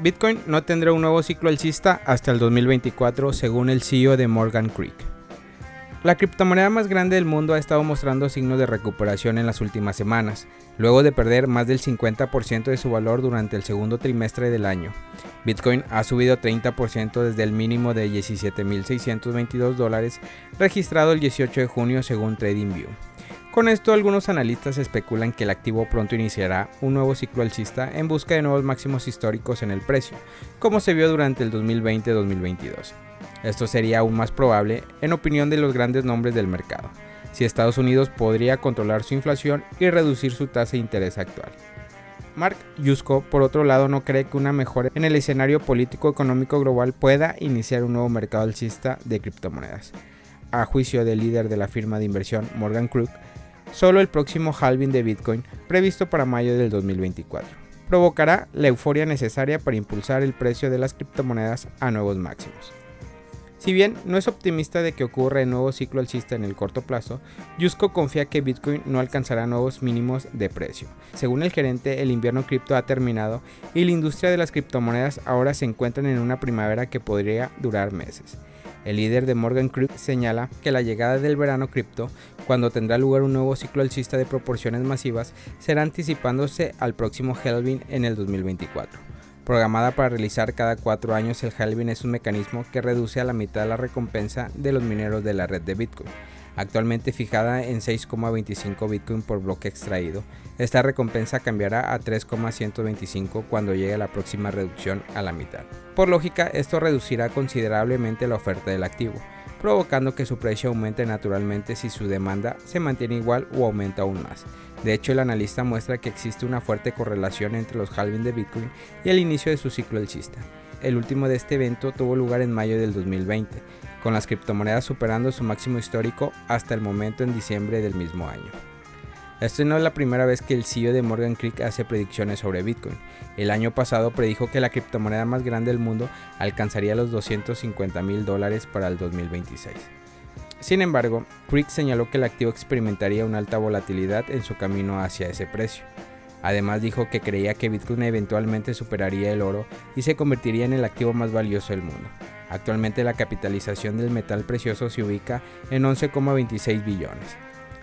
Bitcoin no tendrá un nuevo ciclo alcista hasta el 2024 según el CEO de Morgan Creek. La criptomoneda más grande del mundo ha estado mostrando signos de recuperación en las últimas semanas, luego de perder más del 50% de su valor durante el segundo trimestre del año. Bitcoin ha subido 30% desde el mínimo de 17.622 dólares registrado el 18 de junio según TradingView. Con esto, algunos analistas especulan que el activo pronto iniciará un nuevo ciclo alcista en busca de nuevos máximos históricos en el precio, como se vio durante el 2020-2022. Esto sería aún más probable en opinión de los grandes nombres del mercado, si Estados Unidos podría controlar su inflación y reducir su tasa de interés actual. Mark Yusko, por otro lado, no cree que una mejora en el escenario político-económico global pueda iniciar un nuevo mercado alcista de criptomonedas. A juicio del líder de la firma de inversión Morgan Crook, solo el próximo halving de Bitcoin, previsto para mayo del 2024, provocará la euforia necesaria para impulsar el precio de las criptomonedas a nuevos máximos. Si bien no es optimista de que ocurra el nuevo ciclo alcista en el corto plazo, Yusko confía que Bitcoin no alcanzará nuevos mínimos de precio. Según el gerente, el invierno cripto ha terminado y la industria de las criptomonedas ahora se encuentra en una primavera que podría durar meses. El líder de Morgan Creek señala que la llegada del verano cripto, cuando tendrá lugar un nuevo ciclo alcista de proporciones masivas, será anticipándose al próximo halving en el 2024. Programada para realizar cada cuatro años, el halving es un mecanismo que reduce a la mitad la recompensa de los mineros de la red de Bitcoin. Actualmente fijada en 6,25 Bitcoin por bloque extraído, esta recompensa cambiará a 3,125 cuando llegue la próxima reducción a la mitad. Por lógica, esto reducirá considerablemente la oferta del activo, provocando que su precio aumente naturalmente si su demanda se mantiene igual o aumenta aún más. De hecho, el analista muestra que existe una fuerte correlación entre los halving de Bitcoin y el inicio de su ciclo alcista. El último de este evento tuvo lugar en mayo del 2020, con las criptomonedas superando su máximo histórico hasta el momento en diciembre del mismo año. Esta no es la primera vez que el CEO de Morgan Creek hace predicciones sobre Bitcoin. El año pasado predijo que la criptomoneda más grande del mundo alcanzaría los 250 mil dólares para el 2026. Sin embargo, Creek señaló que el activo experimentaría una alta volatilidad en su camino hacia ese precio. Además dijo que creía que Bitcoin eventualmente superaría el oro y se convertiría en el activo más valioso del mundo. Actualmente la capitalización del metal precioso se ubica en 11,26 billones.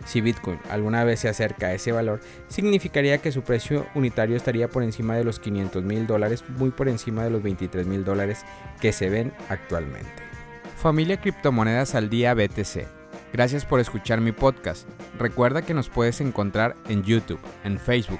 Si Bitcoin alguna vez se acerca a ese valor, significaría que su precio unitario estaría por encima de los 500 mil dólares, muy por encima de los 23 mil dólares que se ven actualmente. Familia Criptomonedas al Día BTC. Gracias por escuchar mi podcast. Recuerda que nos puedes encontrar en YouTube, en Facebook,